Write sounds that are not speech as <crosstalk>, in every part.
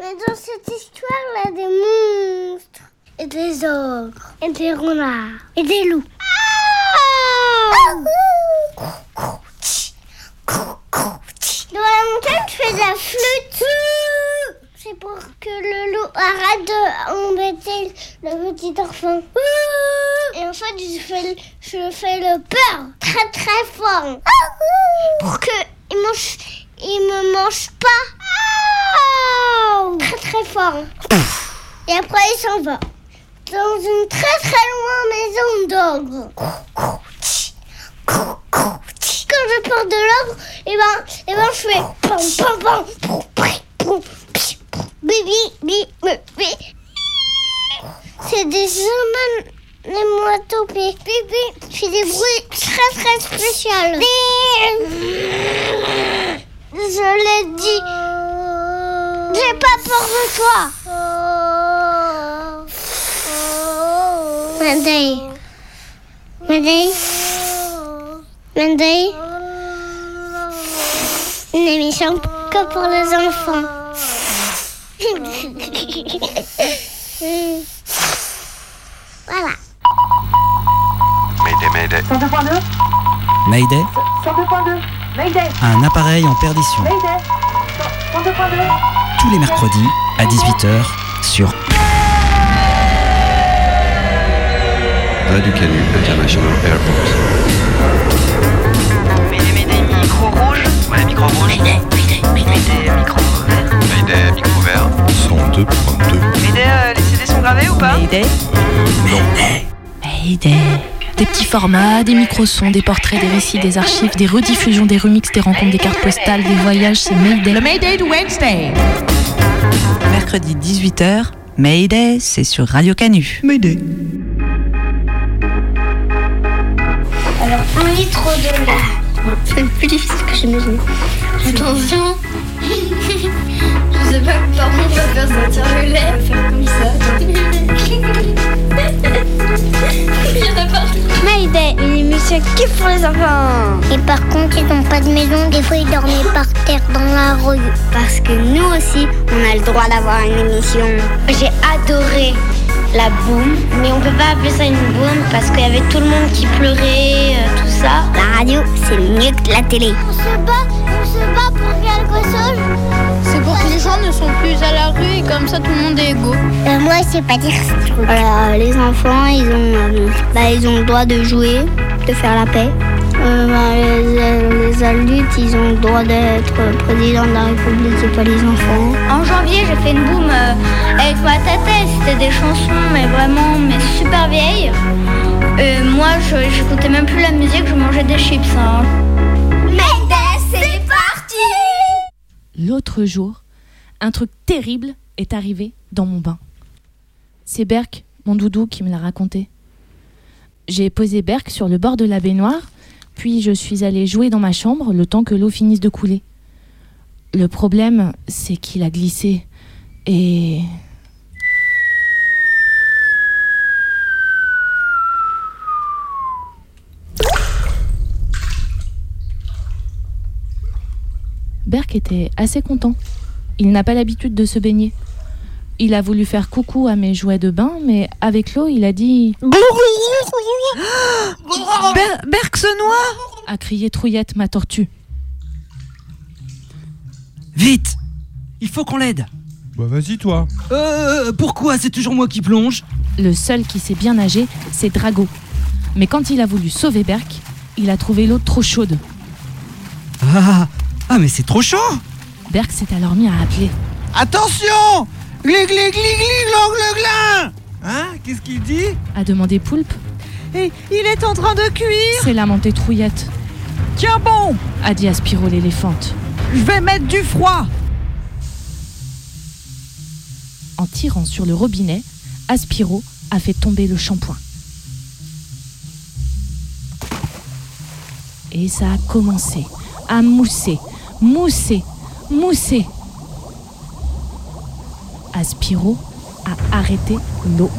Mais dans cette histoire, il y a des monstres, et des ogres, et des renards, et des loups. Dans la montagne, je fais de la flûte. C'est pour que le loup arrête d'embêter le petit enfant. Et en fait, je fais, je fais le peur très très fort. Pour que il mange, il me mange pas. Très très fort. Et après, il s'en va. Dans une très très loin maison d'ogre. Quand je pars de l'ogre, et ben, et ben, je fais pam pam pam. Bibi, bibi, bibi. C'est des humains, les moineaux, bibi. Je fais des bruits très très spéciaux. Je l'ai dit. J'ai pas peur de toi. Monday. Monday. Monday. Une émission que pour les enfants. <laughs> voilà. Mayday, Mayday. 102.2 Mayday, 102.2 Mayday un appareil en perdition. Mayday 102.2 Tous les mercredis à 18h sur Radio Canu International Airport. Mayday, Mayday, micro rouge. Ouais, micro rouge. Mayday, Mayday, Mayday, micro vert. Mayday, micro vert. 102.2. Mayday, euh, les CD sont gravés ou pas? Mayday. Mayday. Des petits formats, des micro-sons, des portraits, des récits, des archives, des rediffusions, des remixes, des rencontres, des cartes postales, des voyages, c'est Mayday. Le Mayday de Wednesday. Mercredi 18h, Mayday, c'est sur Radio Canu. Mayday. Alors, un litre de lait. C'est le plus difficile que j'imagine. Attention. <laughs> Je sais pas contre on va faire sortir le lait, faire comme ça. Mayday, une émission qui pour les enfants. Et par contre, ils n'ont pas de maison, des fois ils dormaient par terre dans la rue. Parce que nous aussi, on a le droit d'avoir une émission. J'ai adoré la boum, mais on peut pas appeler ça une boum parce qu'il y avait tout le monde qui pleurait, euh, tout ça. La radio, c'est mieux que la télé. On se bat, on se bat pour quelque chose. Gens ne sont plus à la rue et comme ça tout le monde est égaux. Euh, moi, je sais pas dire ce truc. Voilà, les enfants, ils ont, euh, bah, ils ont le droit de jouer, de faire la paix. Euh, bah, les, les adultes, ils ont le droit d'être président de la République et pas les enfants. En janvier, j'ai fait une boum euh, avec ma tata. C'était des chansons, mais vraiment, mais super vieilles. Euh, moi, je j'écoutais même plus la musique, je mangeais des chips. Hein. c'est parti L'autre jour, un truc terrible est arrivé dans mon bain. C'est Berk, mon doudou, qui me l'a raconté. J'ai posé Berk sur le bord de la baignoire, puis je suis allée jouer dans ma chambre le temps que l'eau finisse de couler. Le problème, c'est qu'il a glissé et... Berk était assez content. Il n'a pas l'habitude de se baigner. Il a voulu faire coucou à mes jouets de bain, mais avec l'eau, il a dit <gasps> Ber noie a crié Trouillette, ma tortue. Vite Il faut qu'on l'aide Bah vas-y toi. Euh, pourquoi c'est toujours moi qui plonge? Le seul qui sait bien nager, c'est Drago. Mais quand il a voulu sauver Berk, il a trouvé l'eau trop chaude. Ah, ah mais c'est trop chaud Berk s'est alors mis à appeler. Attention Glig glig glig glig glong glin Hein? Qu'est-ce qu'il dit? A demandé Poulpe. Et il est en train de cuire C'est lamenté Trouillette. Tiens bon A dit Aspiro l'éléphante. Je vais mettre du froid En tirant sur le robinet, Aspiro a fait tomber le shampoing. Et ça a commencé à mousser, mousser, mousser. Aspiro a arrêté l'eau.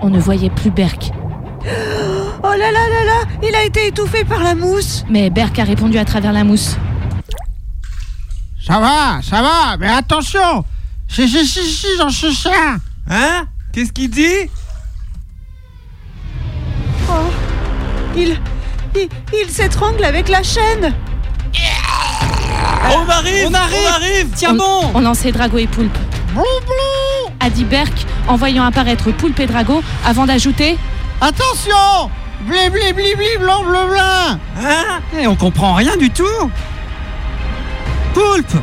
On ne voyait plus Berk, <gasps> Oh là là là là Il a été étouffé par la mousse mais Berk a répondu à travers la mousse. Ça va, ça va, mais attention Si, si, si, si, j'en suis sûr Hein? Qu'est-ce qu'il dit? Oh, il, il, il s'étrangle avec la chaîne. On arrive On arrive. On arrive. Tiens on, bon. on lançait Drago et Poulpe. A dit Berk en voyant apparaître Poulpe et Drago avant d'ajouter Attention. Blé, blé, blé, blé, blanc, bleu, blanc. Hein Eh, on comprend rien du tout. Poulpe.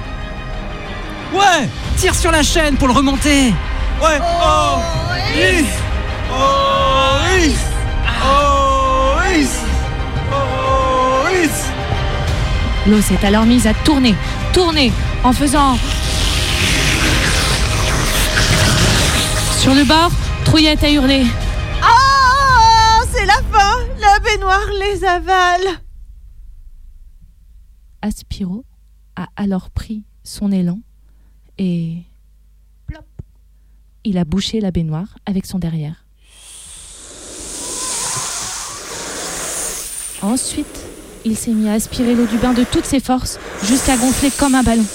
Ouais. Tire sur la chaîne pour le remonter. Ouais. Oh. Is Oh Is Oh L'eau s'est alors mise à tourner, tourner, en faisant. Sur le bord, Trouillette a hurlé. Oh, c'est la fin. La baignoire les avale. Aspiro a alors pris son élan et. Plop Il a bouché la baignoire avec son derrière. Ensuite, il s'est mis à aspirer l'eau du bain de toutes ses forces jusqu'à gonfler comme un ballon.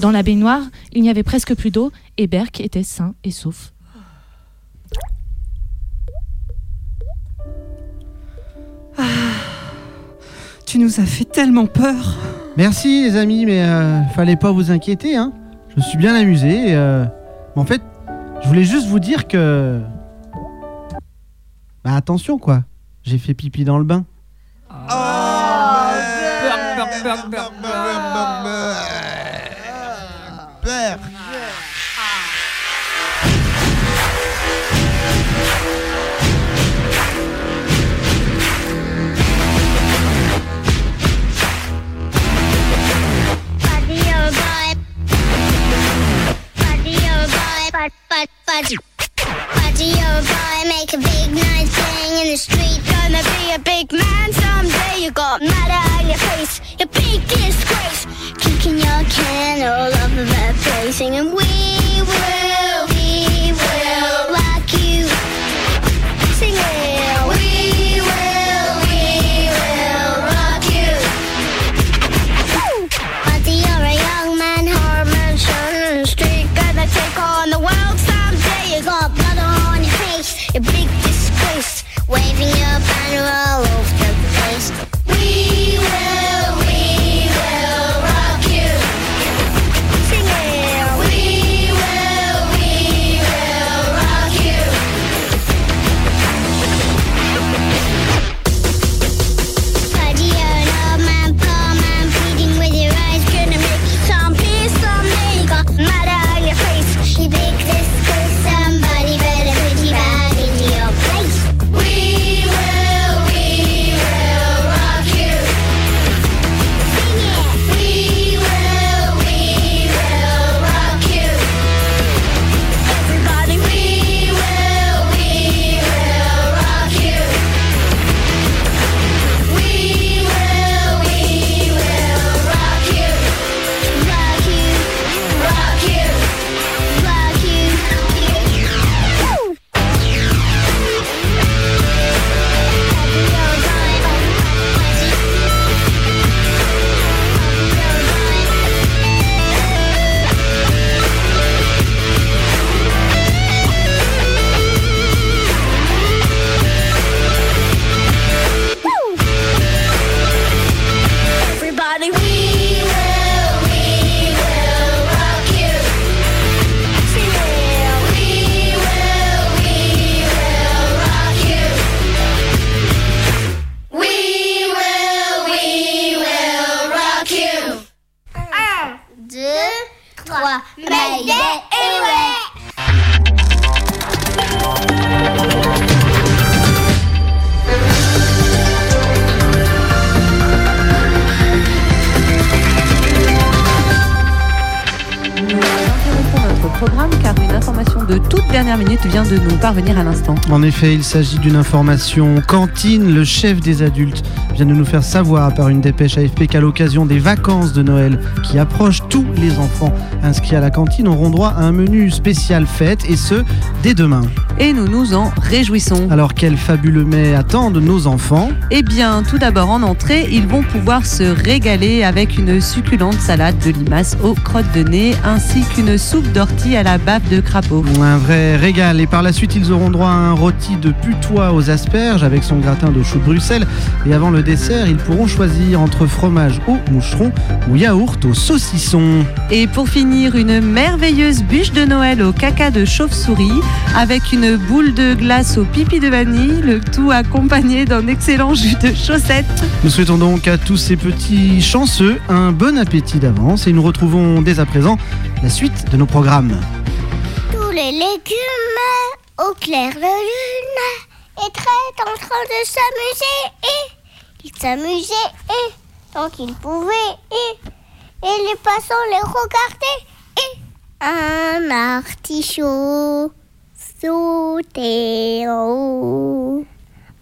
Dans la baignoire, il n'y avait presque plus d'eau et Berk était sain et sauf. Tu nous as fait tellement peur Merci les amis, mais euh, fallait pas vous inquiéter, hein. Je me suis bien amusé. et, euh, mais en fait, je voulais juste vous dire que. Bah attention quoi, j'ai fait pipi dans le bain. bum bum bum. En effet, il s'agit d'une information. Cantine, le chef des adultes, vient de nous faire savoir par une dépêche AFP qu'à l'occasion des vacances de Noël qui approchent, tous les enfants inscrits à la cantine auront droit à un menu spécial fête et ce, dès demain. Et nous nous en réjouissons. Alors quel fabuleux mets attendent nos enfants? Eh bien, tout d'abord en entrée, ils vont pouvoir se régaler avec une succulente salade de limaces aux crottes de nez ainsi qu'une soupe d'ortie à la bave de crapaud. Un vrai régal. Et par la suite, ils auront droit à un rôti de putois aux asperges avec son gratin de chou de Bruxelles. Et avant le dessert, ils pourront choisir entre fromage au moucheron ou yaourt au saucisson. Et pour finir, une merveilleuse bûche de Noël au caca de chauve-souris avec une boule de glace au pipi de vanille, le tout accompagné d'un excellent jus de chaussette. Nous souhaitons donc à tous ces petits chanceux un bon appétit d'avance et nous retrouvons dès à présent la suite de nos programmes. Tous les légumes au clair de lune étaient en train de s'amuser et ils s'amusaient et tant qu'ils pouvaient et, et les passants les regardaient et un artichaut sautait en haut.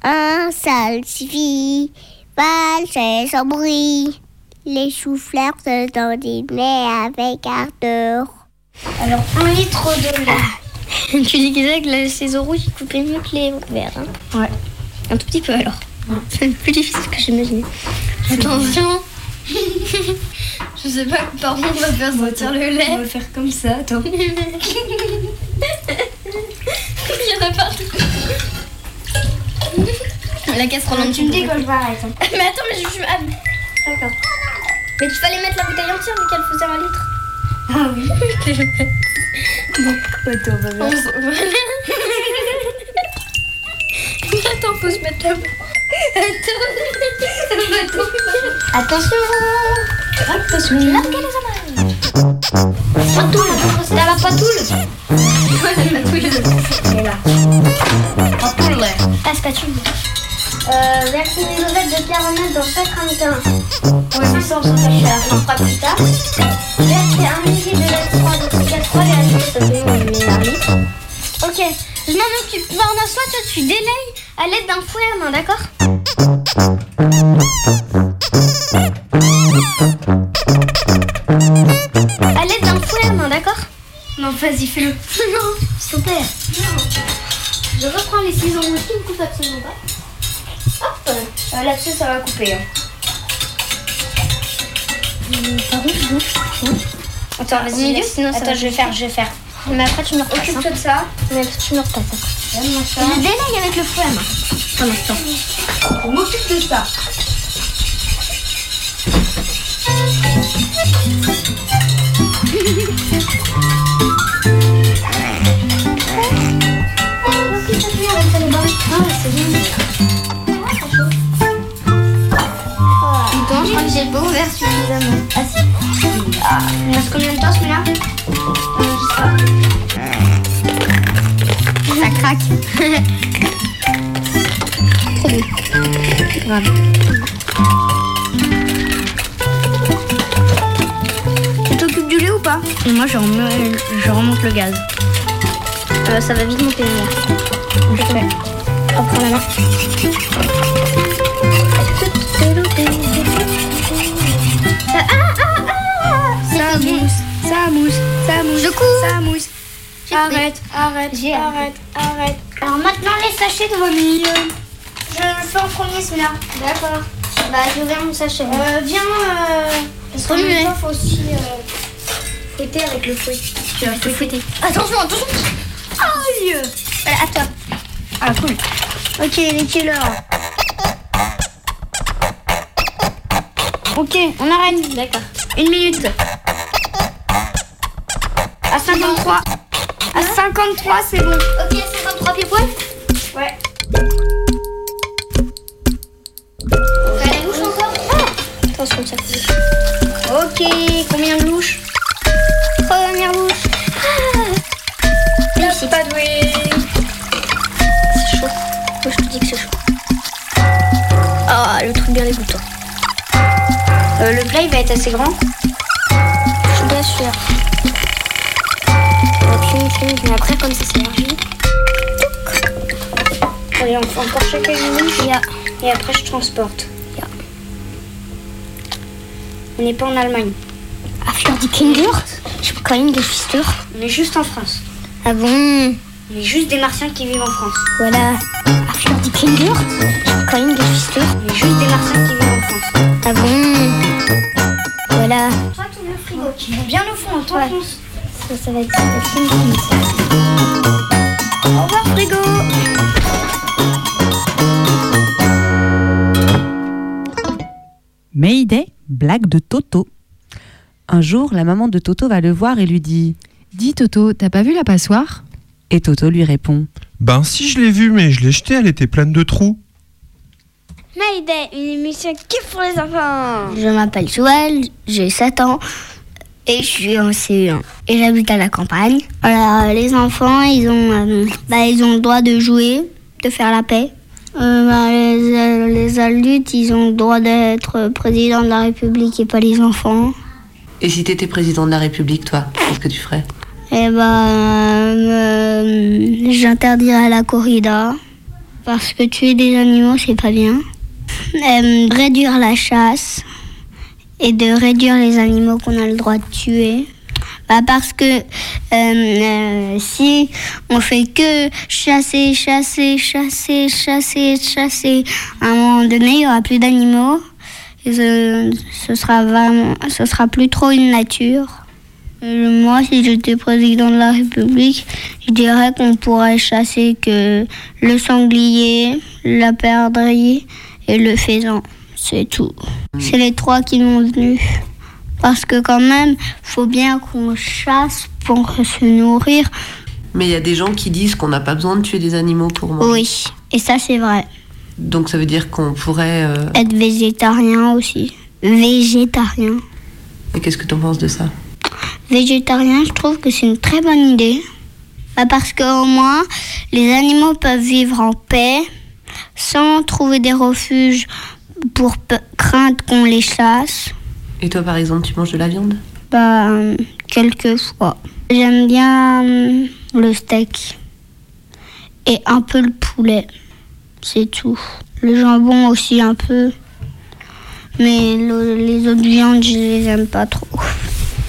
Un salsifis valsait sans bruit. Les choux-fleurs se dandinaient avec ardeur. Alors, un litre de lait. <laughs> tu disais que la saison rouge, coupait mieux que les verts. Hein? Ouais. Un tout petit peu alors. C'est plus difficile que j'imaginais. Attention <laughs> Je sais pas, par contre, on va faire sortir le lait. On va faire comme ça, attends. <laughs> Il y en a partout. La casserole en Tu me dis quand je vais arrêter. <laughs> Mais attends, mais je suis. Ah, d'accord. Mais il fallait mettre la bouteille entière vu qu'elle faisait un litre. Ah oui. bon, attends, on va voir. Attends, faut se mettre là. Attends. Attention. Attention. Les. Patoule. La patoule. <laughs> Ouais, la patoule. Elle est là. Patoule. La spatule. Euh, verser une de dans chaque ramequin. On s'en fait cher. On fera plus tard. Verser un de de et. Ok, je m'en occupe. Varna, soit toi tu délayes à l'aide d'un fouet à main, d'accord À l'aide d'un fouet à main, d'accord Non, vas-y, fais-le. non, s'il te plaît. Non. Je reprends les ciseaux qui ne coupent absolument pas. Hop euh, Là-dessus, ça va couper. Hein. Hum, Par contre, je bouge. Attends, vas-y, sinon ça Attends, je vais faire, je vais faire. Mais après, tu me repasses. Occupe-toi de ça. Mais tu me repasses. Je délaye avec le fouet à main. Un instant. On m'occupe de ça. Ah, c'est bien. Attends, je crois que j'ai pas ouvert suffisamment. Ah si. Il reste combien de temps celui-là? Craque. Trop bon. Grave. Tu t'occupes du lait ou pas Moi, je remonte, je remonte le gaz. Euh, ça va vite monter, moi. Je fais. Hop, prends la main. Ça, ah, ah, ah Ça mousse, ça mousse, ça mousse. Je couds. Ça mousse. Arrête, arrête, arrête, arrête. Alors maintenant, les sachets le milieu. Je le fais en premier, celui-là. D'accord. Bah, je ouvrir mon sachet. Euh, viens, euh... Parce que il faut aussi euh, fouetter avec le fouet. Tu vas fouetter. Attention, attention Aïe Voilà, à toi. Ah, cool. Ok, il est quelle heure Ok, on arrête. D'accord. Une minute. À 53. À 53, c'est bon. Ok, 53 pieds poil Ouais. T'as la louche encore ah Attention, ça fait. Ok, combien de louches Première louche. Ah Réussi. pas doué. C'est chaud. Moi, je te dis que c'est chaud. Ah, le truc bien dégoûtant. Euh, le plat, il va être assez grand Je suis bien sûre. Fume, fume, mais après, comme ça s'élargit. Allez, on fait encore chacun une louche. Et, et après, je transporte. On n'est pas en Allemagne. À Fleur du Kindurt Je peux quand même des fistures. On est juste en France. Ah bon On est juste des martiens qui vivent en France. Voilà. À Fleur du Kindurt Je peux quand même des fistures. On est juste des martiens qui vivent en France. Ah bon Voilà. Toi, tu le frigo. Qui vont bien au fond, on t'enfonce. Ça, ça va être. Au revoir, frigo Mayday, blague de Toto. Un jour, la maman de Toto va le voir et lui dit Dis Toto, t'as pas vu la passoire? Et Toto lui répond Ben si je l'ai vue, mais je l'ai jetée, elle était pleine de trous. Mayday, une émission qui pour les enfants. Je m'appelle Joël, j'ai 7 ans et je suis en CE1 et j'habite à la campagne. Alors les enfants, ils ont, euh, bah, ils ont le droit de jouer, de faire la paix. Euh, bah, les, les adultes, ils ont le droit d'être président de la République et pas les enfants. Et si t'étais président de la République, toi, qu'est-ce que tu ferais? Eh ben, euh, j'interdirais la corrida parce que tuer des animaux, c'est pas bien. Euh, réduire la chasse et de réduire les animaux qu'on a le droit de tuer. Bah parce que euh, euh, si on fait que chasser, chasser, chasser, chasser, chasser, à un moment donné, il n'y aura plus d'animaux. Ce, ce sera vraiment, ce sera plus trop une nature. Euh, Moi, si j'étais président de la République, je dirais qu'on pourrait chasser que le sanglier, la perdrix et le faisan. C'est tout. C'est les trois qui m'ont venu. Parce que quand même, faut bien qu'on chasse pour se nourrir. Mais il y a des gens qui disent qu'on n'a pas besoin de tuer des animaux pour manger. Oui, et ça c'est vrai. Donc ça veut dire qu'on pourrait... euh, Être végétarien aussi. Végétarien. Et qu'est-ce que t'en penses de ça? Végétarien, je trouve que c'est une très bonne idée. Bah, parce qu'au moins, les animaux peuvent vivre en paix sans trouver des refuges pour craindre qu'on les chasse. Et toi, par exemple, tu manges de la viande? Bah, euh, quelquefois. J'aime bien euh, le steak et un peu le poulet. C'est tout. Le jambon aussi un peu. Mais le- les autres viandes, je les aime pas trop.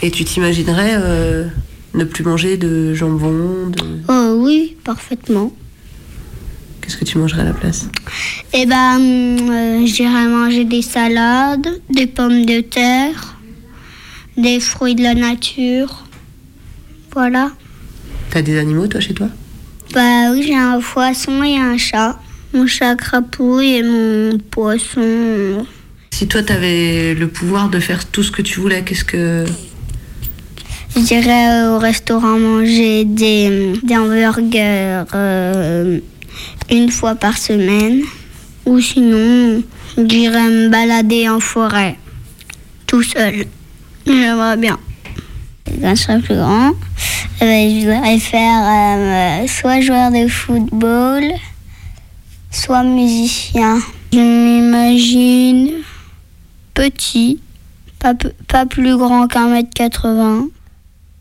Et tu t'imaginerais euh, ne plus manger de jambon de... Oh oui, parfaitement. Qu'est-ce que tu mangerais à la place Eh ben, euh, j'irai manger des salades, des pommes de terre, des fruits de la nature. Voilà. T'as des animaux, toi, chez toi Bah oui, j'ai un poisson et un chat. Mon chat crapouille et mon poisson. Si toi, t'avais le pouvoir de faire tout ce que tu voulais, qu'est-ce que... J'irai au restaurant manger des, des hamburgers euh, une fois par semaine. Ou sinon, j'irai me balader en forêt, tout seul. J'aimerais bien. Quand je serai plus grand, ben, je voudrais faire euh, soit joueur de football, soit musicien. Je m'imagine petit, pas, pas plus grand qu'un mètre 80,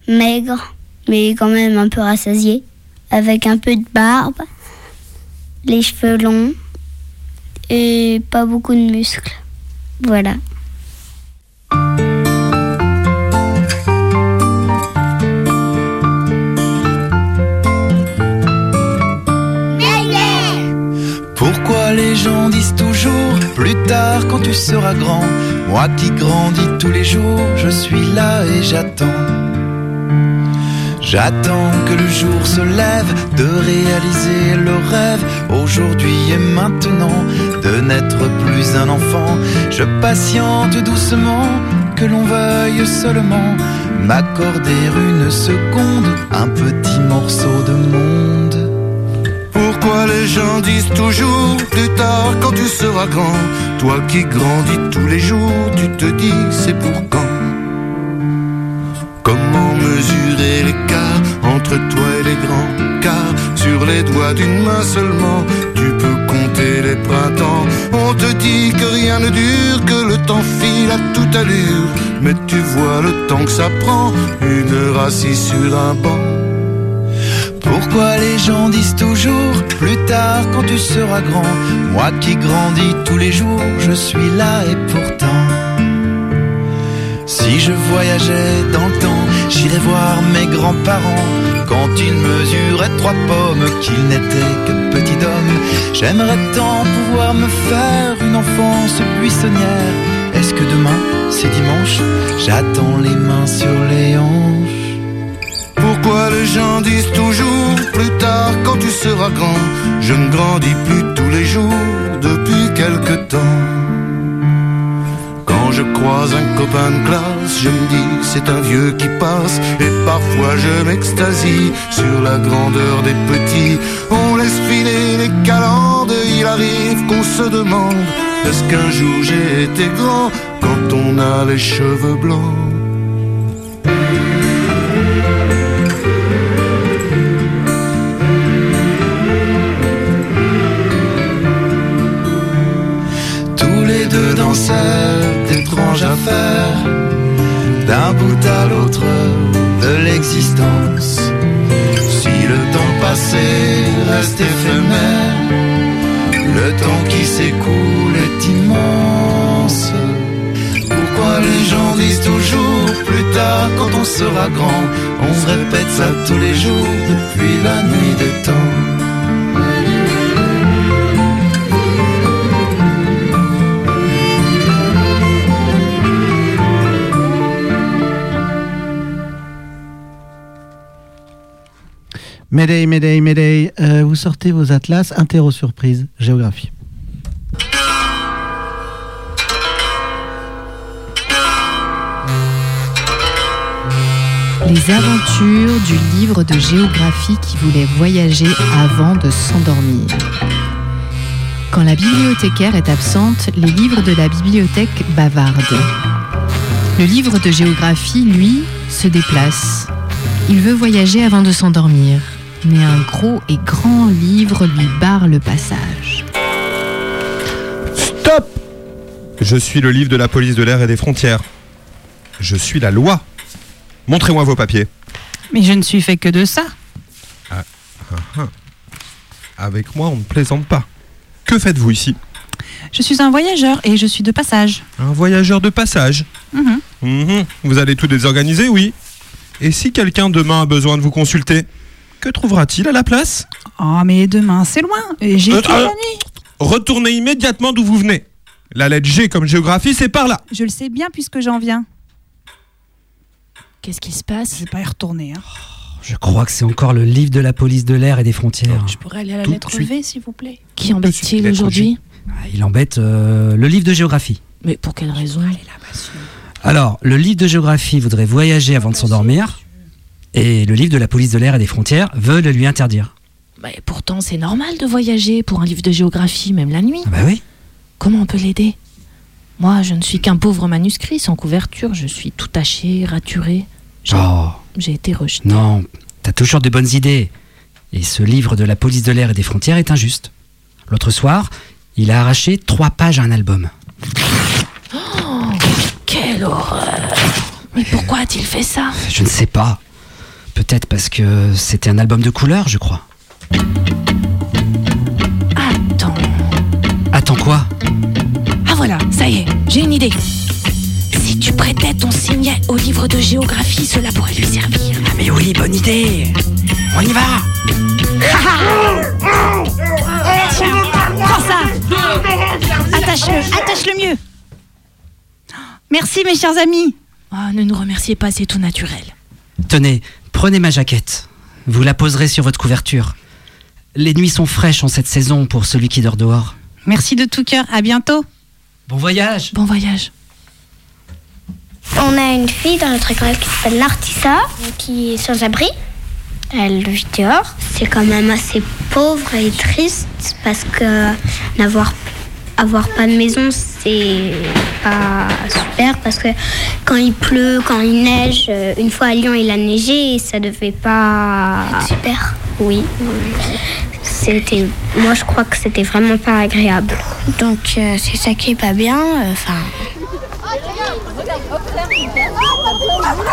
maigre, mais quand même un peu rassasié, avec un peu de barbe, les cheveux longs et pas beaucoup de muscles. Voilà. Pourquoi les gens disent toujours plus tard quand tu seras grand Moi qui grandis tous les jours, je suis là et j'attends. J'attends que le jour se lève de réaliser le rêve aujourd'hui et maintenant de n'être plus un enfant. Je patiente doucement que l'on veuille seulement m'accorder une seconde, un petit morceau de monde. Pourquoi les gens disent toujours plus tard quand tu seras grand Toi qui grandis tous les jours, tu te dis c'est pour quand? Comment mesurer l'écart entre toi et les grands Car sur les doigts d'une main seulement, tu peux compter les printemps. On te dit que rien ne dure, que le temps file à toute allure. Mais tu vois le temps que ça prend, une heure assis sur un banc. Pourquoi les gens disent toujours plus tard quand tu seras grand Moi qui grandis tous les jours, je suis là et pourtant Si je voyageais dans le temps, j'irais voir mes grands-parents quand ils mesuraient trois pommes, qu'ils n'étaient que petits d'hommes. J'aimerais tant pouvoir me faire une enfance buissonnière. Est-ce que demain, c'est dimanche? J'attends les mains sur les hanches. Pourquoi les gens disent toujours plus tard quand tu seras grand? Je ne grandis plus tous les jours depuis quelque temps. Je croise un copain de classe, je me dis c'est un vieux qui passe. Et parfois je m'extasie sur la grandeur des petits. On laisse filer les calendes, il arrive qu'on se demande est-ce qu'un jour j'ai été grand quand on a les cheveux blancs? Tous les deux d'un bout à l'autre de l'existence. Si le temps passé reste éphémère, le temps qui s'écoule est immense. Pourquoi les gens disent toujours plus tard quand on sera grand On répète ça tous les jours depuis la nuit des temps? Mayday, Mayday, Mayday. Euh, vous sortez vos atlas, interro surprise, géographie. Les aventures du livre de géographie qui voulait voyager avant de s'endormir. Quand la bibliothécaire est absente, les livres de la bibliothèque bavardent. Le livre de géographie, lui, se déplace. Il veut voyager avant de s'endormir, mais un gros et grand livre lui barre le passage. Stop Je suis le livre de la police de l'air et des frontières. Je suis la loi. Montrez-moi vos papiers. Mais je ne suis fait que de ça. Ah, ah, ah. Avec moi, on ne plaisante pas. Que faites-vous ici? Je suis un voyageur et je suis de passage. Un voyageur de passage? Mhm. Mhm. Vous allez tout désorganiser, oui. Et si quelqu'un demain a besoin de vous consulter, que trouvera-t-il à la place? Oh, mais demain, c'est loin. Et j'ai Euh, toute la euh, nuit. Retournez immédiatement d'où vous venez. La lettre G comme géographie, c'est par là. Je le sais bien puisque j'en viens. Qu'est-ce qui se passe? Je vais pas y retourner. Hein. Je crois que c'est encore le livre de la police de l'air et des frontières. Je pourrais aller à la Tout de lettre suite. V, s'il vous plaît. Qui embête-t-il lettre aujourd'hui Ah, Il embête euh, le livre de géographie. Mais pour quelle raison? Alors, le livre de géographie voudrait voyager avant de s'endormir, et le livre de la police de l'air et des frontières veut le lui interdire. Bah, Pourtant, c'est normal de voyager pour un livre de géographie, même la nuit. Bah oui. Comment on peut l'aider? Moi, je ne suis qu'un pauvre manuscrit sans couverture. Je suis tout taché, raturé. J'ai Oh, j'ai été rejeté. non, t'as toujours de bonnes idées. Et ce livre de la police de l'air et des frontières est injuste. L'autre soir, il a arraché trois pages à un album. Oh, quelle horreur Mais pourquoi a-t-il fait ça? Je ne sais pas. Peut-être parce que c'était un album de couleurs, je crois. Attends. Attends quoi? Ah voilà, ça y est, j'ai une idée. Si tu prêtais ton signet au livre de géographie, cela pourrait lui servir. Ah mais oui, bonne idée On y va Tiens, prends ça. Attache-le, attache-le mieux. Merci mes chers amis. Ah, ne nous remerciez pas, c'est tout naturel. Tenez, prenez ma jaquette. Vous la poserez sur votre couverture. Les nuits sont fraîches en cette saison pour celui qui dort dehors. Merci de tout cœur. À bientôt. Bon voyage. Bon voyage. On a une fille dans notre école qui s'appelle Nartissa, qui est sans abri. Elle vit dehors. C'est quand même assez pauvre et triste parce que n'avoir avoir pas de maison, c'est pas super parce que quand il pleut, quand il neige, euh, une fois à Lyon il a neigé et ça devait pas. super. Oui. C'était, moi je crois que c'était vraiment pas agréable. Donc euh, c'est ça qui est pas bien. Enfin.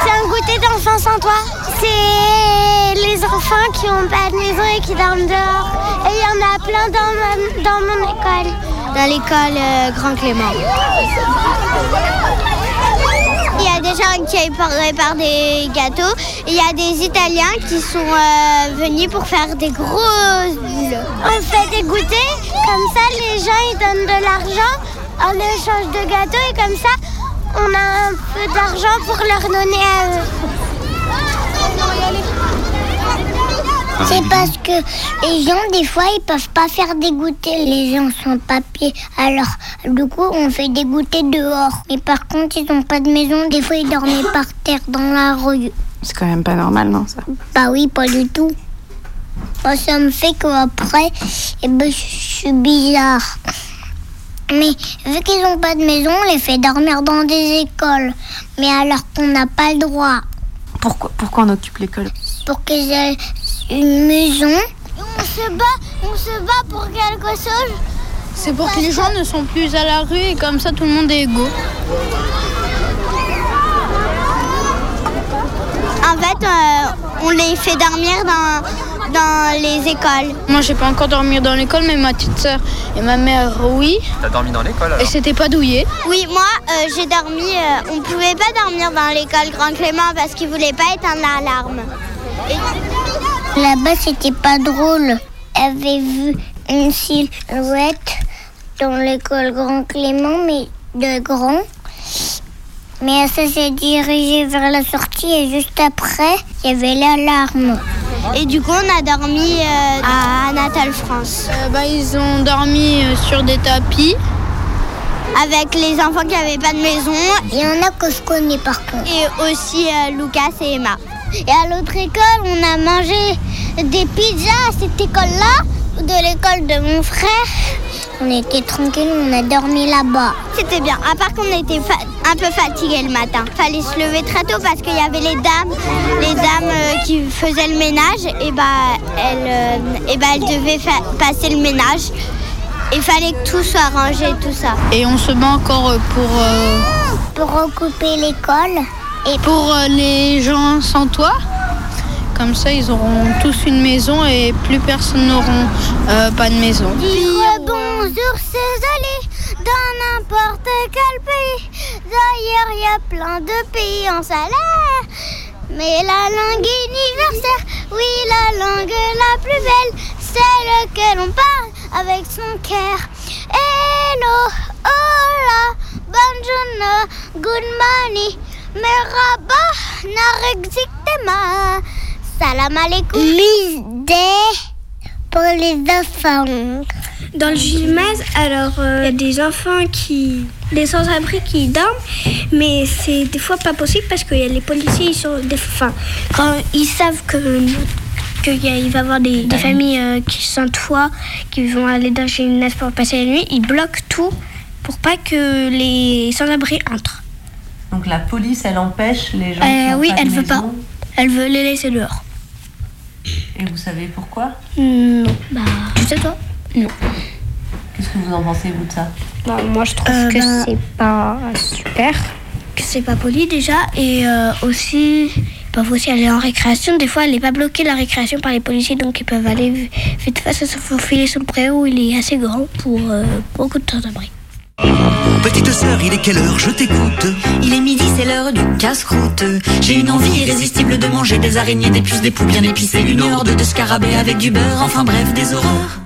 C'est un goûter d'enfant sans toi? C'est les enfants qui ont pas de maison et qui dorment dehors. Et il y en a plein dans, dans mon école. Dans l'école euh, Grand Clément. Il y a des gens qui préparent des gâteaux. Il y a des Italiens qui sont euh, venus pour faire des grosses bulles. On fait des goûters, comme ça les gens ils donnent de l'argent en échange de gâteaux et comme ça on a un peu d'argent pour leur donner à eux. C'est parce que les gens, des fois, ils peuvent pas faire des goûters, les gens sans papier. Alors, du coup, on fait des goûters dehors. Mais par contre, ils ont pas de maison. Des fois, ils dormaient par terre dans la rue. C'est quand même pas normal, non, ça Bah oui, pas du tout. Bah, ça me fait qu'après, eh ben, je suis bizarre. Mais vu qu'ils n'ont pas de maison, on les fait dormir dans des écoles. Mais alors qu'on n'a pas le droit. Pourquoi, pourquoi on occupe l'école Pour qu'ils aient une maison. On se bat, on se bat pour quelque chose. C'est pour que les gens ne sont plus à la rue et comme ça tout le monde est égaux. En fait, euh, on les fait dormir dans, dans les écoles. Moi j'ai pas encore dormi dans l'école mais ma petite sœur et ma mère oui. T'as dormi dans l'école Et c'était pas douillé. Oui, moi euh, j'ai dormi. euh, on pouvait pas dormir dans l'école Grand Clément parce qu'ils voulaient pas éteindre l'alarme. Et- Là-bas, c'était pas drôle. J'avais vu une silhouette dans l'école Grand Clément, mais de grand. Mais ça s'est dirigé vers la sortie et juste après, il y avait l'alarme. Et du coup, on a dormi euh, à Natal France. Euh, bah, ils ont dormi euh, sur des tapis. Avec les enfants qui n'avaient pas de maison. Il y en a que je connais par contre. Et aussi euh, Lucas et Emma. Et à l'autre école, on a mangé des pizzas à cette école-là, ou de l'école de mon frère. On était tranquille, on a dormi là-bas. C'était bien, à part qu'on était fa- un peu fatigués le matin. Fallait se lever très tôt parce qu'il y avait les dames, les dames euh, qui faisaient le ménage. Et bah, elles, euh, et bah, elles devaient fa- passer le ménage. Il fallait que tout soit rangé, tout ça. Et on se bat encore euh, pour, euh, Pour recouper l'école. Et pour euh, les gens sans toit. Comme ça, ils auront tous une maison et plus personne n'auront euh, pas de maison. Bonjour ces allées dans n'importe quel pays. D'ailleurs, il y a plein de pays en salaire. Mais la langue universelle, oui, la langue la plus belle, celle que l'on parle avec son cœur. Hello, hola, bonjour, good morning, merhaba, narexictema, salam alaikum. L'idée pour les enfants. Dans le gymnase, alors euh, il y a des enfants qui, des sans-abri qui dorment, mais c'est des fois pas possible parce que y a les policiers, ils sont, des, enfin, quand ils savent que qu'il il va y avoir des, des familles euh, qui sont toit, qui vont aller dans le gymnase pour passer la nuit, ils bloquent tout pour pas que les sans-abri entrent. Donc la police, elle empêche les gens. Euh, qui ont oui, pas de elle veut pas. Elle veut les laisser dehors. Et vous savez pourquoi? Non, bah, tu sais toi? Non. Qu'est-ce que vous en pensez, vous, de ça? Bah, moi, je trouve que ben, c'est pas super. Que c'est pas poli déjà. Et euh, aussi, ils peuvent aussi aller en récréation. Des fois, elle n'est pas bloquée la récréation par les policiers, donc ils peuvent aller vite fait se faufiler le préau. Il est assez grand pour euh, beaucoup de temps d'abri. Petite sœur, il est quelle heure Je t'écoute. Il est midi, c'est l'heure du casse-croûte. J'ai une envie irrésistible de manger des araignées, des puces, des poux bien épicées, une horde de scarabées avec du beurre, enfin bref, des horreurs.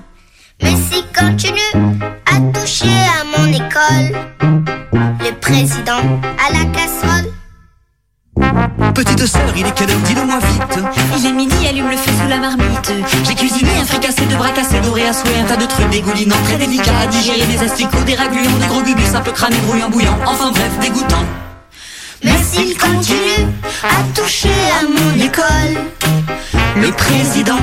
Messi continue à toucher à mon école. Le président à la casserole. Petite sœur, il est quelle heure Dis-le-moi vite. Il est midi, allume le feu sous la marmite. J'ai cuisiné un fricassé de bras cassés, doré à souhait, un tas de trucs dégoulinants, très délicats à digérer, des asticots, des ragluants, des gros gubus, un peu cramés, brouillants, bouillants, enfin bref, dégoûtant. Mais s'il continue à toucher à mon école. Le président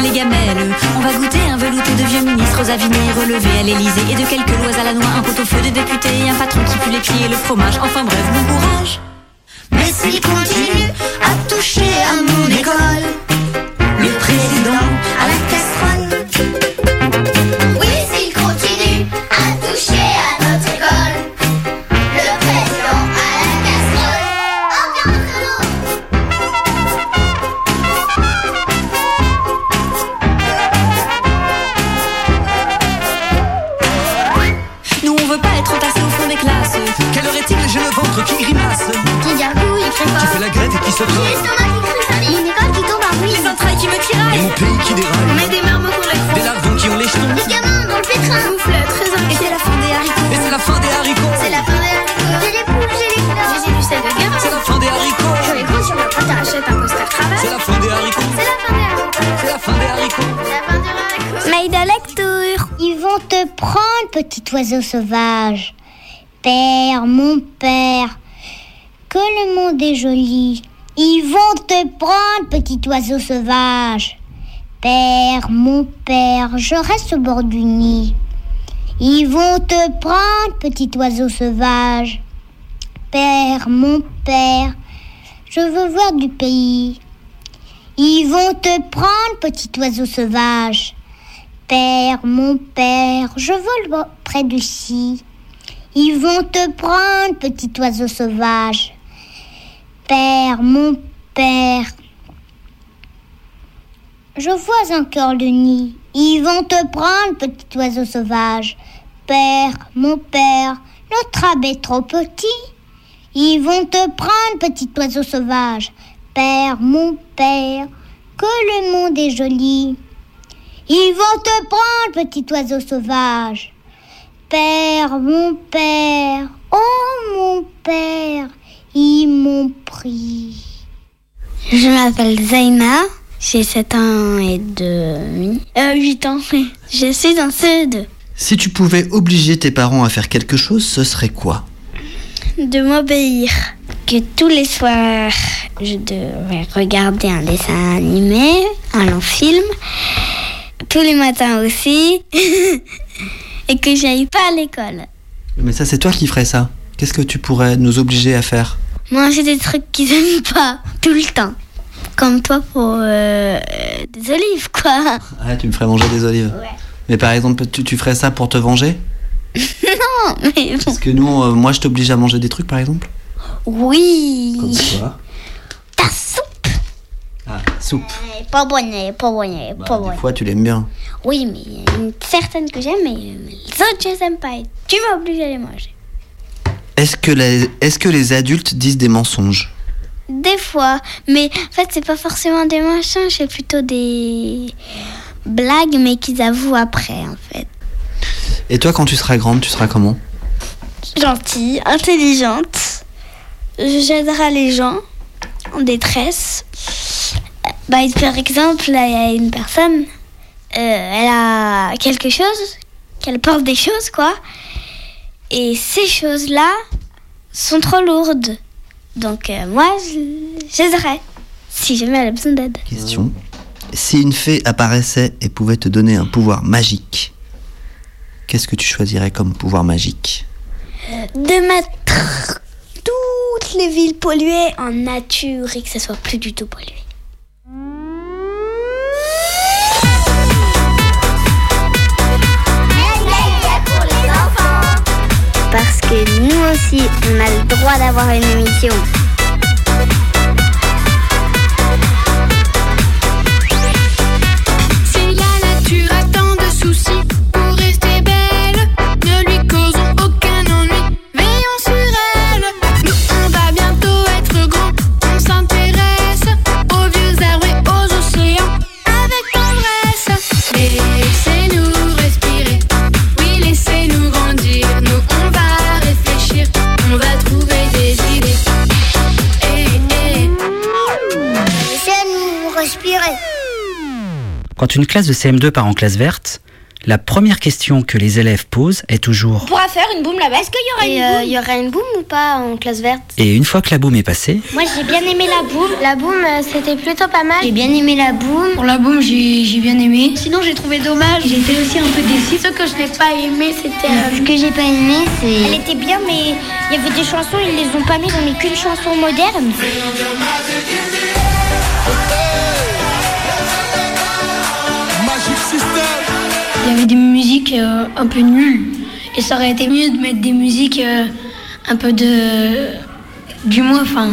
les gamelles. On va goûter un velouté de vieux ministres avinés, relevés à l'Elysée, et de quelques lois à la noix, un pot-au-feu de députés, un patron qui pue les pieds et le fromage, enfin bref, bon courage. Mais s'il continue à toucher à mon école. Petit oiseau sauvage. Père, mon père, que le monde est joli. Ils vont te prendre, petit oiseau sauvage. Père, mon père, je reste au bord du nid. Ils vont te prendre, petit oiseau sauvage. Père, mon père, je veux voir du pays. Ils vont te prendre, petit oiseau sauvage. Père, mon père, je vole près du ci. Ils vont te prendre, petit oiseau sauvage. Père, mon père, je vois cœur de nid. Ils vont te prendre, petit oiseau sauvage. Père, mon père, notre abbé est trop petit. Ils vont te prendre, petit oiseau sauvage. Père, mon père, que le monde est joli. Ils vont te prendre, petit oiseau sauvage. Père, mon père, oh mon père, ils m'ont pris. Je m'appelle Zaina, j'ai 7 ans et demi. Euh, 8 ans, oui. <laughs> Je suis en CE2. Si tu pouvais obliger tes parents à faire quelque chose, ce serait quoi? De m'obéir. Que tous les soirs, je devrais regarder un dessin animé, un long film. Tous les matins aussi. <laughs> et que j'aille pas à l'école. Mais ça, c'est toi qui ferais ça. Qu'est-ce que tu pourrais nous obliger à faire? Manger des trucs qu'ils aiment <laughs> pas, tout le temps. Comme toi pour euh, des olives, quoi. Ah, tu me ferais manger des olives. Ouais. Mais par exemple, tu, tu ferais ça pour te venger? <laughs> Non, mais bon. Parce que nous, euh, moi, je t'oblige à manger des trucs, par exemple? Oui. Comme quoi soupe. Elle est Pas bonne, elle est pas bonne, elle est Bah, pas des bonne. fois, tu l'aimes bien. Oui, mais il y a une certaine que j'aime, mais les autres, je les aime pas. Et tu m'obliges à les manger. Est-ce que, les, est-ce que les adultes disent des mensonges? Des fois, mais en fait, c'est pas forcément des mensonges, c'est plutôt des blagues, mais qu'ils avouent après, en fait. Et toi, quand tu seras grande, tu seras comment? Gentille, intelligente, j'aiderai les gens en détresse. Bah, par exemple, il y a une personne, euh, elle a quelque chose, qu'elle porte des choses, quoi. Et ces choses-là sont trop lourdes. Donc, euh, moi, je- j'aiderai, si jamais elle a besoin d'aide. Question. Si une fée apparaissait et pouvait te donner un pouvoir magique, qu'est-ce que tu choisirais comme pouvoir magique? De mettre toutes les villes polluées en nature et que ça soit plus du tout pollué. Parce que nous aussi, on a le droit d'avoir une émission. Si la nature a tant de soucis Quand une classe de CM2 part en classe verte, la première question que les élèves posent est toujours On pourra faire une boum là-bas. Est-ce qu'il y aura une boum Il y aura une boum ou pas en classe verte? Et une fois que la boum est passée, Moi j'ai bien aimé la boum. La boum euh, c'était plutôt pas mal. J'ai bien aimé la boum. Pour la boum, j'ai j'ai bien aimé. Sinon, j'ai trouvé dommage. J'étais aussi un peu déçue. Ce que je n'ai pas aimé, c'était. euh, Ce que j'ai pas aimé c'est. Elle était bien mais il y avait des chansons, ils les ont pas mis, ils ont mis qu'une chanson moderne. Avait des musiques euh, un peu nulles. Et ça aurait été mieux de mettre des musiques euh, un peu de. du moins, enfin.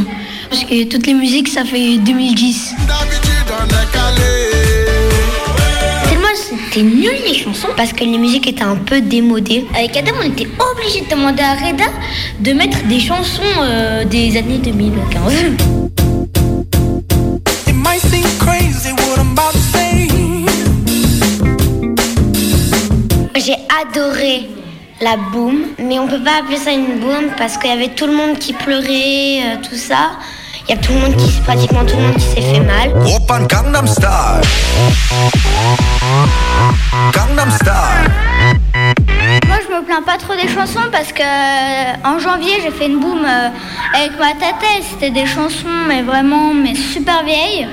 Parce que toutes les musiques, ça fait 2010. Tellement c'était nul les chansons parce que les musiques étaient un peu démodées. Avec Adam, on était obligé de demander à Reda de mettre des chansons euh, des années 2015. J'ai adoré la boom, mais on peut pas appeler ça une boom parce qu'il y avait tout le monde qui pleurait, euh, tout ça. Il y a tout le monde qui, pratiquement tout le monde qui s'est fait mal. Opern Gangnam Style. Gangnam Style. Moi, je me plains pas trop des chansons parce que euh, en janvier, j'ai fait une boom euh, avec ma tata. C'était des chansons, mais vraiment, mais super vieilles.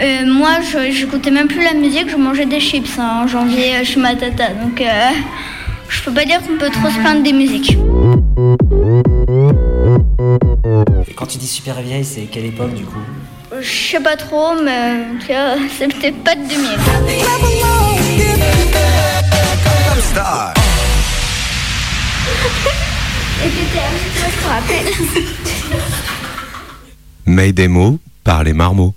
Euh, moi, je j'écoutais même plus la musique, je mangeais des chips hein, en janvier euh, chez ma tata. Donc, euh, je peux pas dire qu'on peut trop se plaindre des musiques. Et quand tu dis super vieille, c'est quelle époque du coup? Je sais pas trop, mais en tout cas, <laughs> c'est peut-être pas de 2000. Gangnam Style. Et t'étais un petit peu, je te rappelle. Mais des mots par les marmots.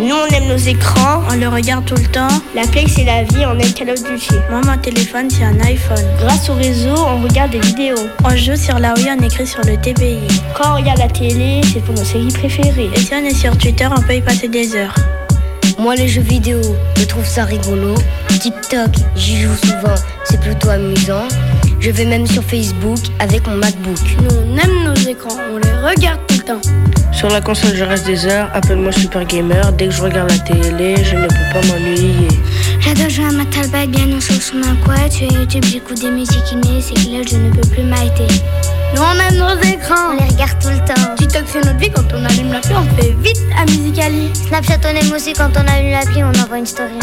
Nous, on aime nos écrans, on le regarde tout le temps. La Play, c'est la vie, on aime Call of Duty. Moi, mon téléphone, c'est un iPhone. Grâce au réseau, on regarde des vidéos. On joue sur la Wii, on écrit sur le TBI. Quand on regarde la télé, c'est pour nos séries préférées. Et si on est sur Twitter, on peut y passer des heures. Moi, les jeux vidéo, je trouve ça rigolo. TikTok, j'y joue souvent, c'est plutôt amusant. Je vais même sur Facebook avec mon MacBook. Nous, on aime nos écrans, on les regarde tout le temps. Sur la console, je reste des heures. Appelle-moi Super Gamer. Dès que je regarde la télé, je ne peux pas m'ennuyer. J'adore jouer à ma tablette bien au chaud sous ma couette. Sur YouTube, j'écoute des musiques innées. C'est clair, je ne peux plus m'arrêter. Nous, on aime nos écrans. On les regarde tout le temps. TikTok, c'est notre vie. Quand on allume l'appli, on fait vite à Musicali. Snapchat, on aime aussi quand on allume l'appli, on envoie une story.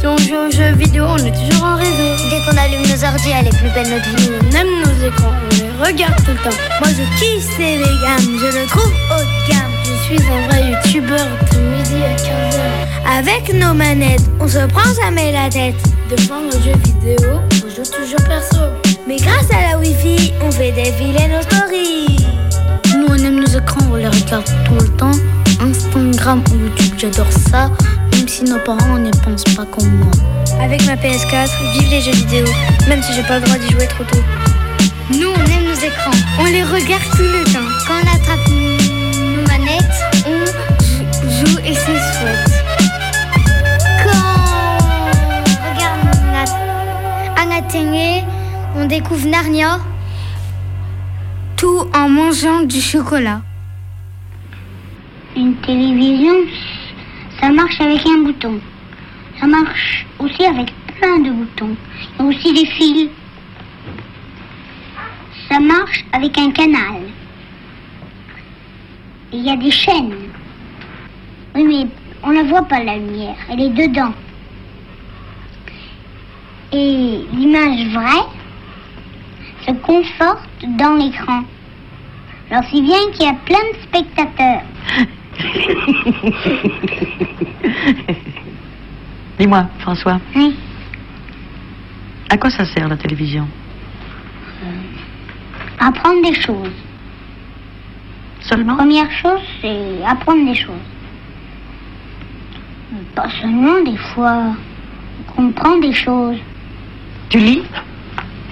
Si on joue aux jeux vidéo, on est toujours en réseau. Dès qu'on allume nos ordi, elle est plus belle notre vie. On aime nos écrans, regarde tout le temps. Moi, je kiffe ces gammes, je le trouve haut de gamme. Je suis un vrai youtubeur de midi à 15h. Avec nos manettes, on se prend jamais la tête. Devant nos jeux vidéo, on joue toujours perso. Mais grâce à la wifi, on fait défiler nos stories. Nous, on aime nos écrans, on les regarde tout le temps. Instagram ou YouTube, j'adore ça. Même si nos parents n'y pensent pas comme moi. Avec ma PS4, vive les jeux vidéo, même si j'ai pas le droit d'y jouer trop tôt. Nous, on aime nos écrans. On les regarde tout le temps. Quand on attrape nos manettes, on jou- joue et c'est chouette. Quand on regarde la télé, on découvre Narnia. Tout en mangeant du chocolat. Une télévision, ça marche avec un bouton. Ça marche aussi avec plein de boutons. Il y a aussi des fils. Ça marche avec un canal. Il y a des chaînes. Oui, mais on ne voit pas la lumière. Elle est dedans. Et l'image vraie se conforte dans l'écran. Alors si bien qu'il y a plein de spectateurs. <laughs> Dis-moi, François, Oui. à quoi ça sert la télévision? Apprendre des choses. Seulement Première chose, c'est apprendre des choses. Pas seulement, des fois, on comprend des choses. Tu lis?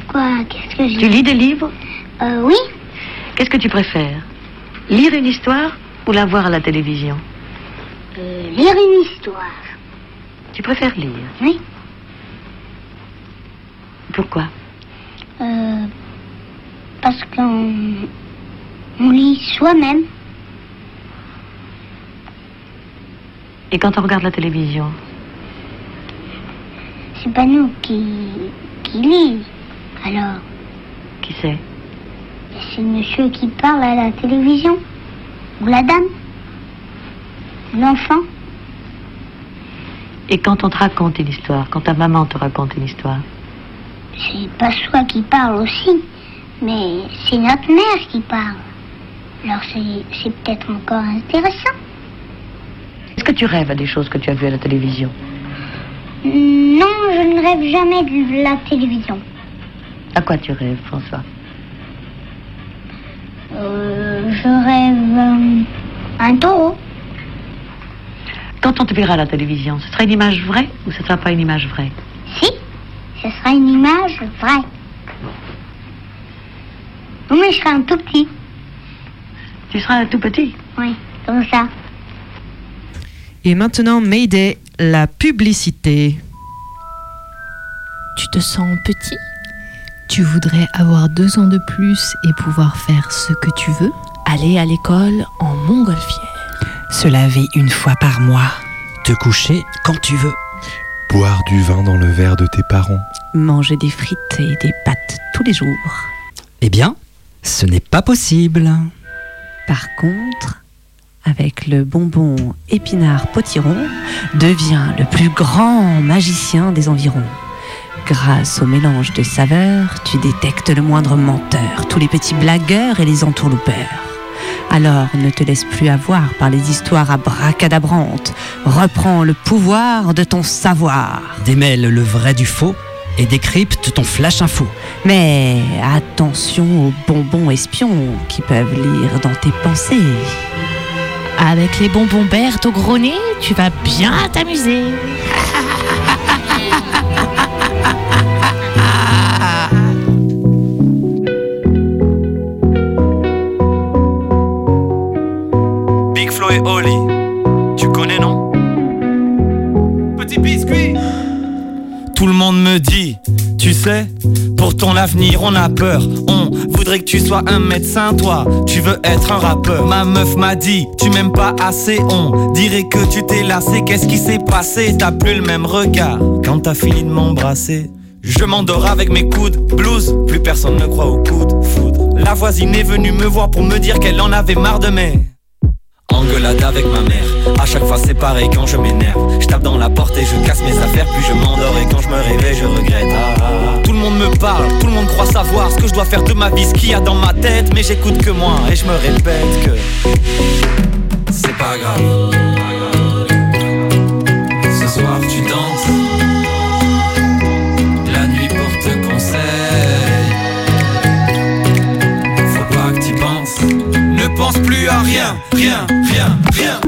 Quoi Qu'est-ce que je Tu lis des livres? Euh, oui. Qu'est-ce que tu préfères? Lire une histoire ou la voir à la télévision? Euh, lire une histoire. Tu préfères lire? Oui. Pourquoi? Euh, parce qu'on on lit soi-même. Et quand on regarde la télévision? C'est pas nous qui, qui lisons. Alors, Qui sait c'est le monsieur qui parle à la télévision. Ou la dame. L'enfant. Et quand on te raconte une histoire, quand ta maman te raconte une histoire, C'est pas soi qui parle aussi, mais c'est notre mère qui parle. Alors c'est peut-être encore intéressant. tu rêves à des choses que tu as vues à la télévision? Non, je ne rêve jamais de la télévision. À quoi tu rêves, François? Euh, je rêve euh, un taureau. Quand on te verra à la télévision, ce sera une image vraie ou ce ne sera pas une image vraie? Si, ce sera une image vraie. Oui, mais je serai un tout petit. Tu seras un tout petit Oui, comme ça. Et maintenant, Mayday, la publicité. Tu te sens petit? Tu voudrais avoir deux ans de plus et pouvoir faire ce que tu veux? Aller à l'école en montgolfière. Se laver une fois par mois. Te coucher quand tu veux. Boire du vin dans le verre de tes parents. Manger des frites et des pâtes tous les jours. Eh bien, ce n'est pas possible. Par contre, avec le bonbon épinard potiron, devient le plus grand magicien des environs. Grâce au mélange de saveurs, tu détectes le moindre menteur, tous les petits blagueurs et les entourloupeurs. Alors ne te laisse plus avoir par les histoires abracadabrantes. Reprends le pouvoir de ton savoir. Démêle le vrai du faux et décrypte ton flash info. Mais attention aux bonbons espions qui peuvent lire dans tes pensées. Avec les bonbons Berthe au gros nez, tu vas bien t'amuser. Big Flo et Oli, Tout le monde me dit, tu sais, pour ton avenir on a peur. On voudrait que tu sois un médecin, toi, tu veux être un rappeur. Ma meuf m'a dit, tu m'aimes pas assez, on dirait que tu t'es lassé. Qu'est-ce qui s'est passé? T'as plus le même regard quand t'as fini de m'embrasser. Je m'endors avec mes coudes, blues, plus personne ne croit au coup de foudre. La voisine est venue me voir pour me dire qu'elle en avait marre de mes Engueulade avec ma mère, à chaque fois c'est pareil quand je m'énerve. Je tape dans la porte et je casse mes affaires, puis je m'endors et quand je me réveille je regrette. Ah, ah, ah. Tout le monde me parle, tout le monde croit savoir ce que je dois faire de ma vie, ce qu'il y a dans ma tête, mais j'écoute que moi et je me répète que c'est pas grave. Ce soir tu danses, la nuit porte conseil. Faut pas que tu penses, ne pense plus à rien, rien, rien, rien.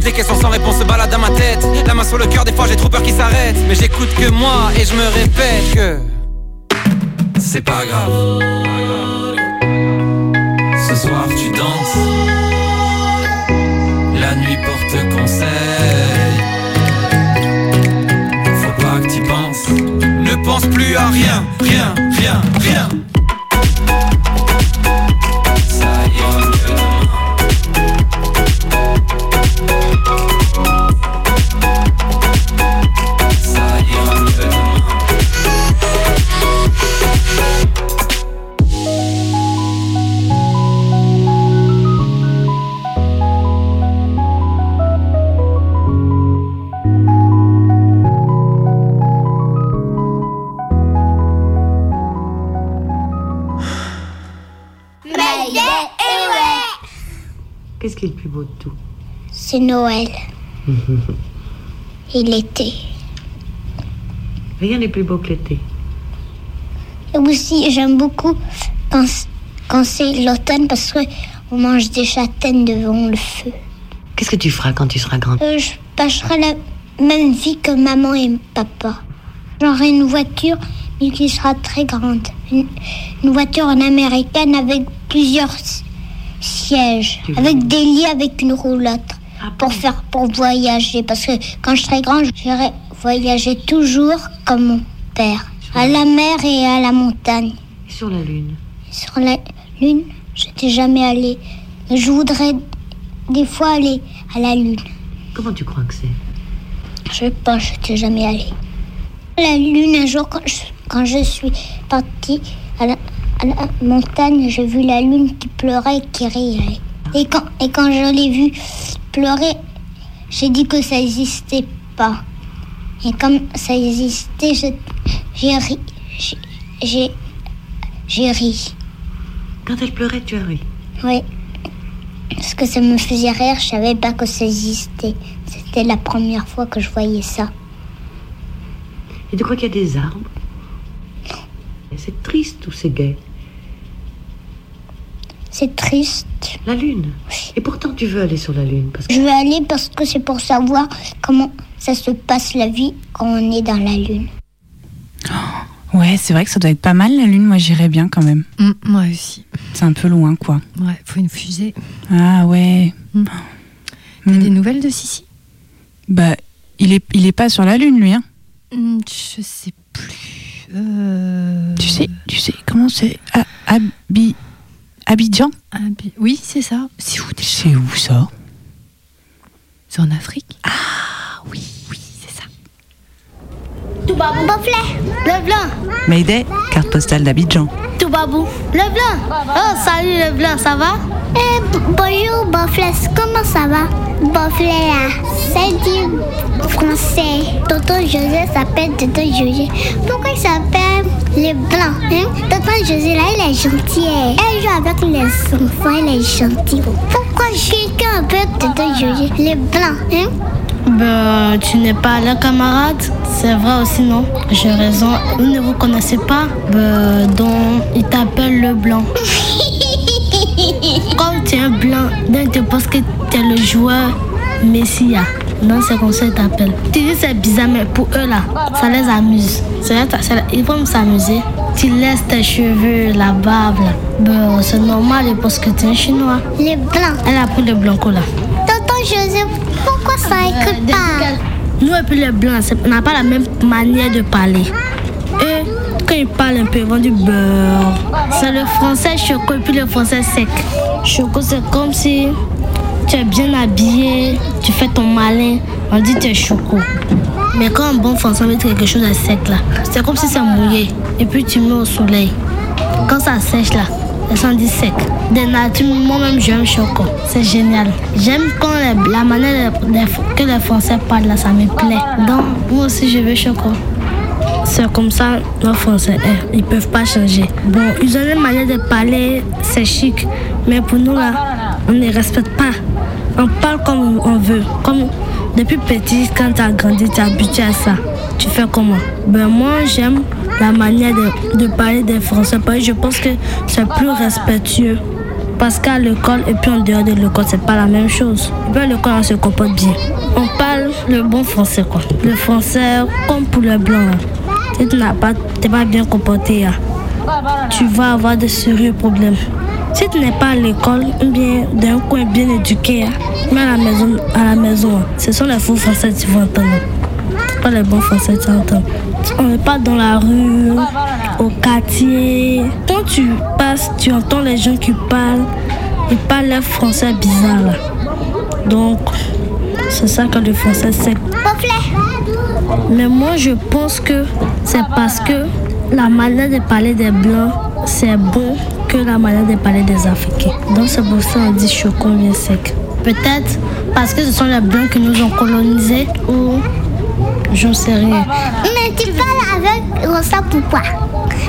Toutes les questions sans réponse se baladent dans ma tête. La main sur le cœur, des fois j'ai trop peur qu'ils s'arrêtent Mais j'écoute que moi et je me répète que C'est pas grave. Ce soir tu danses. La nuit porte conseil. Faut pas que tu penses. Ne pense plus à rien, rien, rien, rien Qu'est-ce qui est le plus beau de tout? C'est Noël <laughs> et l'été. Rien n'est plus beau que l'été. Et aussi, j'aime beaucoup quand, c'est l'automne parce qu'on mange des châtaignes devant le feu. Qu'est-ce que tu feras quand tu seras grande Euh, je passerai la même vie que maman et papa. J'aurai une voiture, mais qui sera très grande. Une, une voiture en américaine avec plusieurs si- sièges, avec des lits, avec une roulotte. pour faire, pour voyager. Parce que quand je serai grande, j'irai voyager toujours comme mon père. À la mer et à la montagne. Sur la Lune. Sur la lune, j'étais jamais allée. Mais Je voudrais des fois aller à la lune. Comment tu crois que c'est? Je sais pas, je n'étais jamais allée. La lune, un jour, quand je, quand je suis partie à la, à la montagne, j'ai vu la lune qui pleurait et qui riait. Et quand, et quand je l'ai vue pleurer, j'ai dit que ça n'existait pas. Et comme ça existait, j'ai ri. J'ai ri. Quand elle pleurait, tu as ri. Oui. Parce que ça me faisait rire, je savais pas que ça existait. C'était la première fois que je voyais ça. Et tu crois qu'il y a des arbres? C'est triste ou c'est gai C'est triste. La Lune. Et pourtant, tu veux aller sur la Lune. Parce que... Je veux aller parce que c'est pour savoir comment ça se passe la vie quand on est dans la lune. Ouais, c'est vrai que ça doit être pas mal la lune. Moi, j'irais bien quand même. moi aussi. C'est un peu loin, quoi. Ouais, faut une fusée. Ah ouais. T'as des nouvelles de Sissi? Bah, il est, il est pas sur la lune, lui. Hein. Je sais plus. Euh, Tu sais, tu sais comment c'est Ah, Abi- Abidjan Abi- Oui, c'est ça. C'est où C'est où ça? C'est en Afrique? Ah oui. Tout babou. Boflet, le blanc. Mayday, carte postale d'Abidjan. Tout babou. Le blanc. Oh, salut le blanc, ça va? Eh, bonjour, Bofles, comment ça va? Bofles, là, c'est du français. Tonton José s'appelle Tonton José. Pourquoi il s'appelle les Blancs hein? Tonton José, là, il est gentil. hein. Elle joue avec les enfants, il est gentil. Pourquoi quelqu'un appelle Tonton José? Les Blancs hein? Ben, tu n'es pas le camarade, c'est vrai aussi, non J'ai raison, vous ne vous connaissez pas Ben, donc, il t'appelle le blanc. <laughs> Comme tu es un blanc, donc tu penses que tu es le joueur Messia. Non, c'est comme ça qu'ils t'appellent. Tu dis c'est bizarre, mais pour eux là, ça les amuse. Ils vont s'amuser. Tu laisses tes cheveux, la barbe là. C'est normal, ils pensent que tu es un chinois. Les Blancs. Elle a pris le blanco là. Tonton José, pourquoi ça écrit pas? Nous et puis les blancs, on n'a pas la même manière de parler. Eux, quand ils parlent un peu, ils vendent du beurre. C'est le français choco et puis le français sec. Choco, c'est comme si tu es bien habillé, tu fais ton malin, on dit tu es choco. Mais quand un bon français met quelque chose de sec là, c'est comme si c'est mouillé. Et puis tu mets au soleil. Quand ça sèche là, ça dit sec. De nature, moi-même j'aime choco. C'est génial. J'aime la manière que les Français parlent ça me plaît. Donc moi aussi je veux choco. C'est comme ça, nos Français, hein, ils peuvent pas changer. Bon, ils ont une manière de parler, c'est chic, mais pour nous là, on ne respecte pas. On parle comme on veut. Comme depuis petit, quand tu as grandi, tu es habitué à ça. Tu fais comment? Ben moi, j'aime la manière de, de parler des Français parce que je pense que c'est plus respectueux. Parce qu'à l'école et puis en dehors de l'école, c'est pas la même chose. Et l'école, on se comporte bien. On parle le bon français, quoi. Le français, comme pour le blanc. là. Si tu n'as pas, pas bien comporté, là, tu vas avoir de sérieux problèmes. Si tu n'es pas à l'école, bien d'un coin bien éduqué, hein, mais à la maison, la maison, hein, ce sont les faux français que tu vas entendre. Pas les bons français que tu entends. On n'est pas dans la rue, au quartier. Quand tu passes, tu entends les gens qui parlent. Ils parlent leur français bizarre. Donc, c'est ça que le français c'est. Mais moi, je pense que c'est parce que la manière de parler des Blancs, c'est bon que la manière de parler des Africains. Donc, c'est pour ça qu'on dit choco bien sec. Peut-être parce que ce sont les Blancs qui nous ont colonisés ou j'en sais rien. Tu parles avec Rosa pourquoi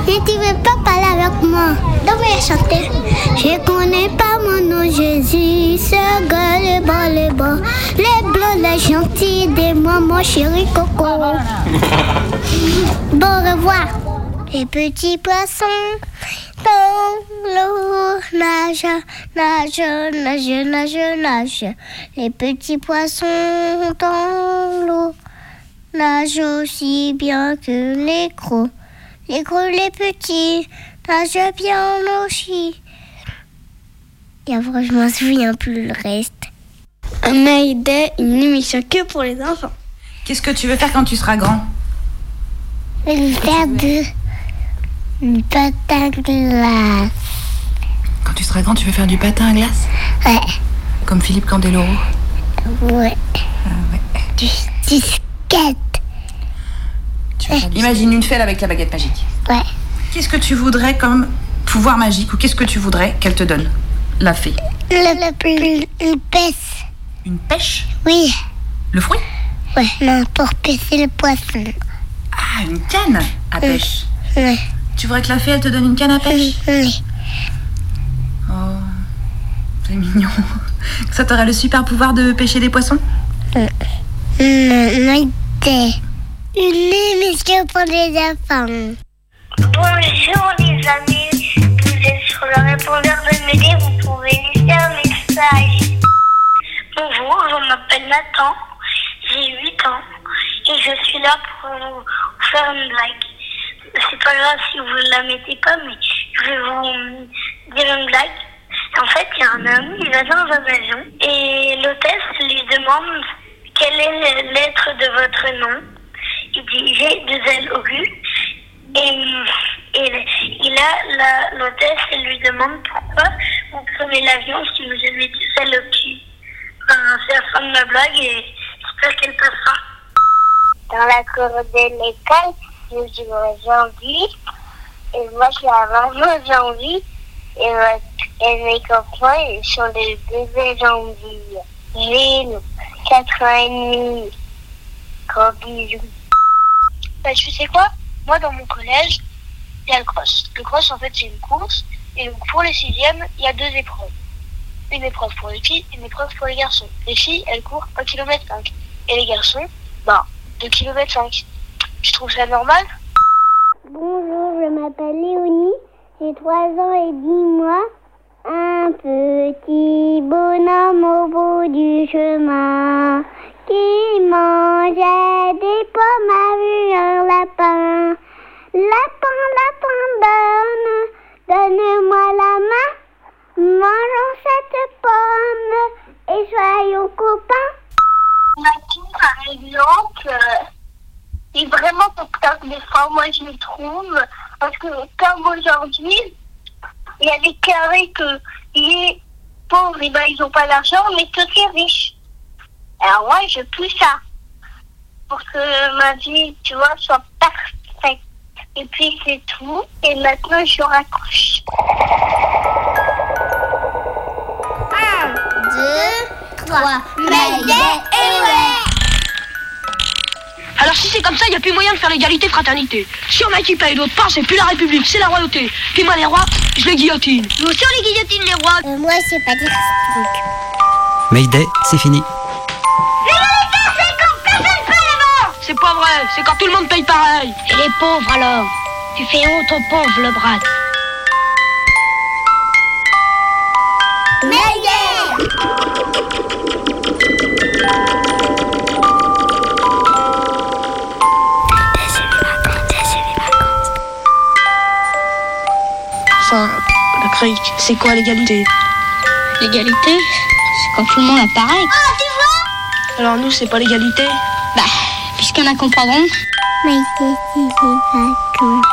Et tu veux pas parler avec moi Donc on va chanter. Je connais pas mon nom Jésus, ce gars le bon, le bon. Les blancs, les gentils, des moi mon chéri coco. <laughs> Bon au revoir. Les petits poissons Dans l'eau, nage, nage, nage, nage, nage. Les petits poissons dans l'eau nagent aussi bien que les gros. Les gros, les petits nagent bien aussi. Et après, je m'en souviens plus le reste. Mayday, une émission que pour les enfants. Qu'est-ce que tu veux faire quand tu seras grand? Faire de du patin glace. Quand tu seras grand, tu veux faire du patin à glace? Ouais. Comme Philippe Candeloro? Ouais. Ah Du, du skate. Imagine une fée avec la baguette magique. Ouais. Qu'est-ce que tu voudrais comme pouvoir magique ou qu'est-ce que tu voudrais qu'elle te donne La fée? Le, le, une pêche. Une pêche? Oui. Le fruit? Ouais. Non, pour pêcher le poisson. Ah, une canne à pêche. Ouais. Tu voudrais que la fée, elle te donne une canne à pêche? Oui. Oh, c'est mignon. <laughs> Ça t'aurait le super pouvoir de pêcher des poissons? Une émission pour les enfants. Bonjour les amis, vous êtes sur le répondeur de Médée, vous pouvez laisser un message. Bonjour, je m'appelle Nathan, j'ai 8 ans et je suis là pour vous faire une blague. C'est pas grave si vous ne la mettez pas, mais je vais vous dire une blague. En fait, il y a un homme, il va dans un avion et l'hôtesse lui demande quelle est la lettre de votre nom. Il dit j'ai deux L au cul. Et, et, là, la- l'hôtesse elle lui demande pourquoi vous prenez l'avion si vous avez au cul. Enfin, c'est la fin de ma blague et j'espère qu'elle passera. Dans la cour de l'école, je joue aux zombies. Et moi, je suis vraiment zombie. Et, et mes copains, ils sont des bébés zombies. J'ai 4 ans et demi. Gros bisous. Bah, tu sais quoi? Moi, dans mon collège, il y a le cross. Le cross, en fait, c'est une course. Et donc, pour les sixièmes, il y a deux épreuves. Une épreuve pour les filles une épreuve pour les garçons. Les filles, elles courent 1 km 5. Et les garçons, bah, 2 km 5. Tu trouves ça normal? Bonjour, je m'appelle Léonie, j'ai 3 ans et 10 mois. Un petit bonhomme au bout du chemin qui mangeait des pommes a vu un lapin. Lapin, lapin, donne, donne-moi la main. Mangeons cette pomme et soyons copains. Mathilde, par exemple, euh, est vraiment top des fois, moi je le trouve. Parce que comme aujourd'hui, il y a des carrés que les pauvres, eh ben, ils n'ont pas d'argent, mais que les riches. Alors moi, je pousse ça. Pour que ma vie, tu vois, soit parfaite. Et puis c'est tout. Et maintenant, je raccroche. Un, deux, trois. Mayday et ouais. Alors si c'est comme ça, il n'y a plus moyen de faire l'égalité fraternité. Si on a qui paye d'autre part, c'est plus la République, c'est la royauté. Puis moi les rois, je les guillotine. Nous aussi on les guillotine les rois. Euh, moi, je sais pas dire ce truc. Mayday, c'est fini. C'est pas vrai, c'est quand tout le monde paye pareil. Et les pauvres alors Tu fais honte aux pauvres, le brat. La crique, c'est quoi l'égalité L'égalité C'est quand tout le monde a pareil. Ah, tu vois Alors nous, c'est pas l'égalité Bah, puisqu'il y en a comprendront. Mayday, c'est les vacances.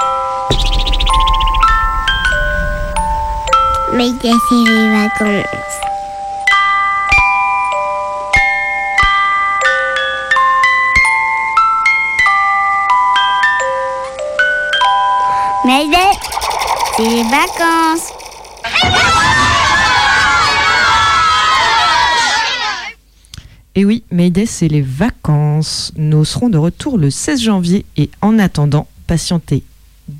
Mayday, c'est les vacances. Mayday, c'est les vacances. Et oui, Mayday, c'est les vacances. Nous serons de retour le 16 janvier et en attendant, patientez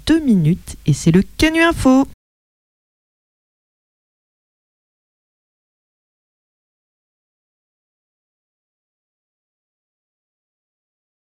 deux minutes et c'est le Canu Info.